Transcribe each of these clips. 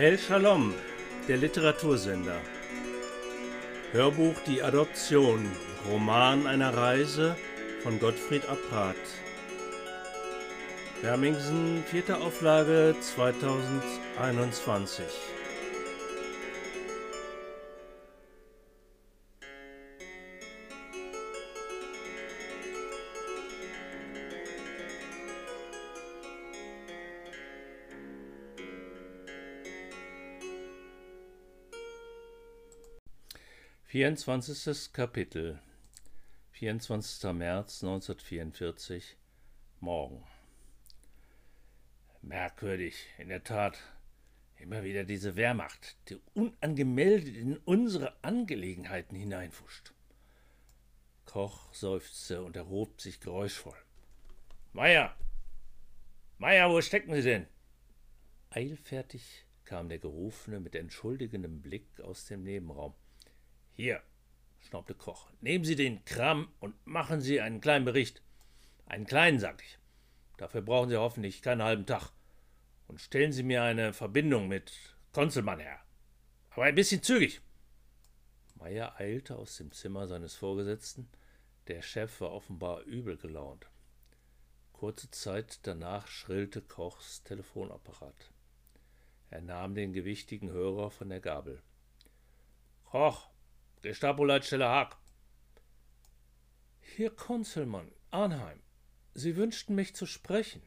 El Shalom, der Literatursender. Hörbuch Die Adoption, Roman einer Reise von Gottfried Apprat. Hermingsen, vierte Auflage 2021. 24. Kapitel 24. März 1944 Morgen Merkwürdig, in der Tat. Immer wieder diese Wehrmacht, die unangemeldet in unsere Angelegenheiten hineinfuscht. Koch seufzte und erhob sich geräuschvoll. Meier! Meier, wo stecken Sie denn? Eilfertig kam der Gerufene mit entschuldigendem Blick aus dem Nebenraum. Hier, schnaubte Koch, nehmen Sie den Kram und machen Sie einen kleinen Bericht. Einen kleinen, sag ich. Dafür brauchen Sie hoffentlich keinen halben Tag. Und stellen Sie mir eine Verbindung mit Konzelmann her. Aber ein bisschen zügig. Meier eilte aus dem Zimmer seines Vorgesetzten. Der Chef war offenbar übel gelaunt. Kurze Zeit danach schrillte Kochs Telefonapparat. Er nahm den gewichtigen Hörer von der Gabel. Koch, Gestapo-Leitstelle Haag. Hier Konzelmann, Arnheim. Sie wünschten mich zu sprechen.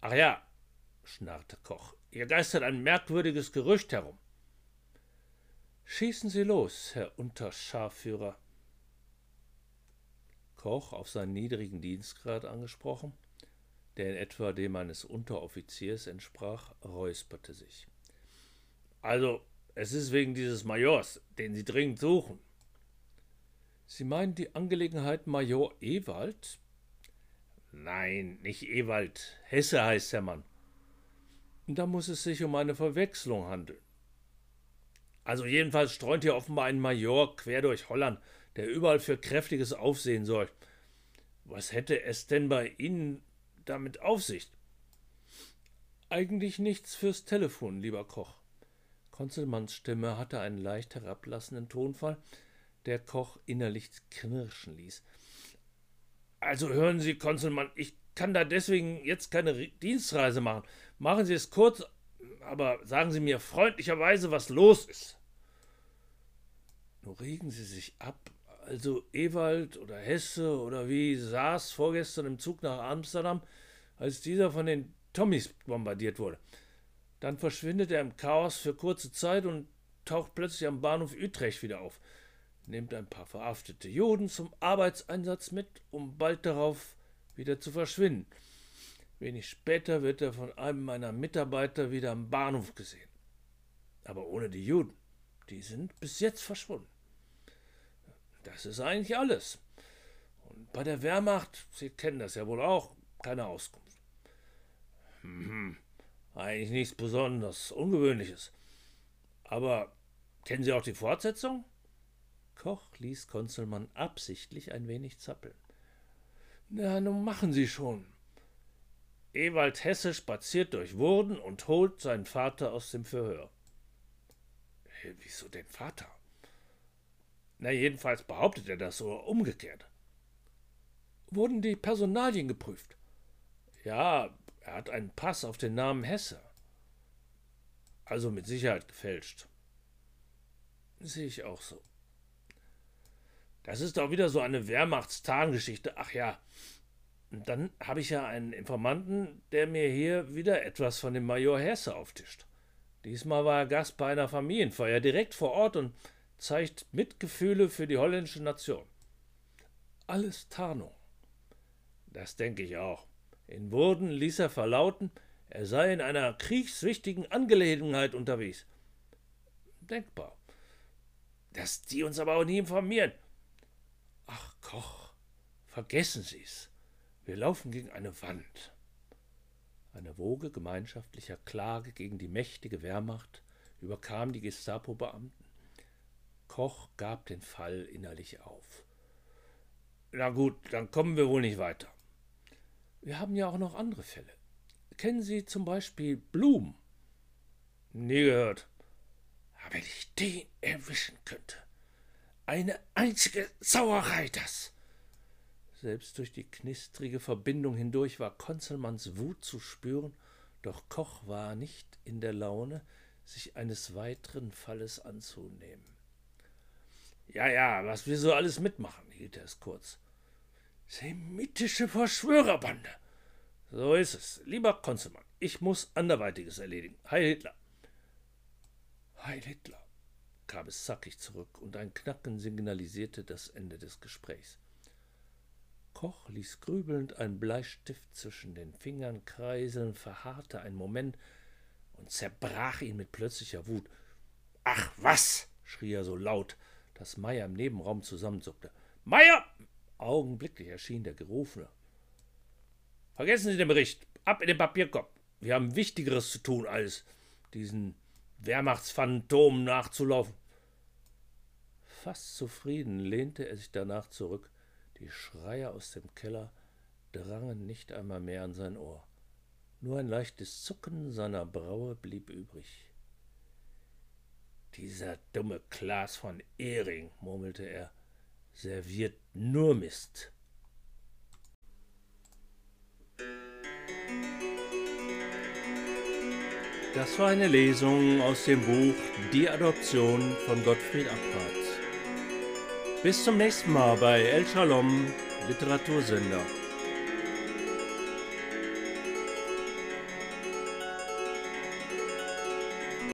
Ach ja, schnarrte Koch, hier geistert ein merkwürdiges Gerücht herum. Schießen Sie los, Herr Unterscharführer. Koch, auf seinen niedrigen Dienstgrad angesprochen, der in etwa dem eines Unteroffiziers entsprach, räusperte sich. Also, es ist wegen dieses Majors, den Sie dringend suchen. Sie meinen die Angelegenheit Major Ewald? Nein, nicht Ewald. Hesse heißt der Mann. Da muss es sich um eine Verwechslung handeln. Also jedenfalls streunt hier offenbar ein Major quer durch Holland, der überall für kräftiges Aufsehen sorgt. Was hätte es denn bei Ihnen damit auf sich? Eigentlich nichts fürs Telefon, lieber Koch. Konzelmanns Stimme hatte einen leicht herablassenden Tonfall, der Koch innerlich knirschen ließ. Also hören Sie, Konzelmann, ich kann da deswegen jetzt keine Dienstreise machen. Machen Sie es kurz, aber sagen Sie mir freundlicherweise, was los ist. Nur regen Sie sich ab. Also Ewald oder Hesse oder wie saß vorgestern im Zug nach Amsterdam, als dieser von den Tommys bombardiert wurde. Dann verschwindet er im Chaos für kurze Zeit und taucht plötzlich am Bahnhof Utrecht wieder auf, nimmt ein paar verhaftete Juden zum Arbeitseinsatz mit, um bald darauf wieder zu verschwinden. Wenig später wird er von einem meiner Mitarbeiter wieder am Bahnhof gesehen. Aber ohne die Juden. Die sind bis jetzt verschwunden. Das ist eigentlich alles. Und bei der Wehrmacht, Sie kennen das ja wohl auch, keine Auskunft. Hm, eigentlich nichts besonders Ungewöhnliches. Aber kennen Sie auch die Fortsetzung? Koch ließ Konzelmann absichtlich ein wenig zappeln. Na, nun machen Sie schon. Ewald Hesse spaziert durch Wurden und holt seinen Vater aus dem Verhör. Hey, wieso den Vater? Na, jedenfalls behauptet er das oder umgekehrt. Wurden die Personalien geprüft? Ja, er hat einen Pass auf den Namen Hesse. Also mit Sicherheit gefälscht. Sehe ich auch so. Das ist doch wieder so eine Wehrmachtstarngeschichte. Ach ja. Und dann habe ich ja einen Informanten, der mir hier wieder etwas von dem Major Hesse auftischt. Diesmal war er Gast bei einer Familienfeier direkt vor Ort und zeigt Mitgefühle für die holländische Nation. Alles Tarnung. Das denke ich auch. In Wurden ließ er verlauten, er sei in einer kriegswichtigen Angelegenheit unterwegs. Denkbar. Dass die uns aber auch nie informieren. Ach, Koch, vergessen Sie's. Wir laufen gegen eine Wand. Eine Woge gemeinschaftlicher Klage gegen die mächtige Wehrmacht überkam die Gestapo-Beamten. Koch gab den Fall innerlich auf. Na gut, dann kommen wir wohl nicht weiter. Wir haben ja auch noch andere Fälle. Kennen Sie zum Beispiel Blum? Nie gehört. Aber wenn ich den erwischen könnte. Eine einzige Sauerei das. Selbst durch die knistrige Verbindung hindurch war Konzelmanns Wut zu spüren, doch Koch war nicht in der Laune, sich eines weiteren Falles anzunehmen. Ja, ja, was wir so alles mitmachen, hielt er es kurz. Semitische Verschwörerbande. So ist es. Lieber Konzelmann, ich muss anderweitiges erledigen. Heil Hitler. Heil Hitler, kam es zackig zurück, und ein Knacken signalisierte das Ende des Gesprächs. Koch ließ grübelnd einen Bleistift zwischen den Fingern kreiseln, verharrte einen Moment und zerbrach ihn mit plötzlicher Wut. Ach was! schrie er so laut, dass Meier im Nebenraum zusammenzuckte. Meier! Augenblicklich erschien der Gerufene. Vergessen Sie den Bericht. Ab in den Papierkorb. Wir haben Wichtigeres zu tun, als diesen Wehrmachtsphantomen nachzulaufen. Fast zufrieden lehnte er sich danach zurück. Die Schreie aus dem Keller drangen nicht einmal mehr an sein Ohr. Nur ein leichtes Zucken seiner Braue blieb übrig. Dieser dumme Klaas von Ehring, murmelte er, serviert nur Mist. Das war eine Lesung aus dem Buch Die Adoption von Gottfried Abrat. Bis zum nächsten Mal bei El Shalom Literatursender.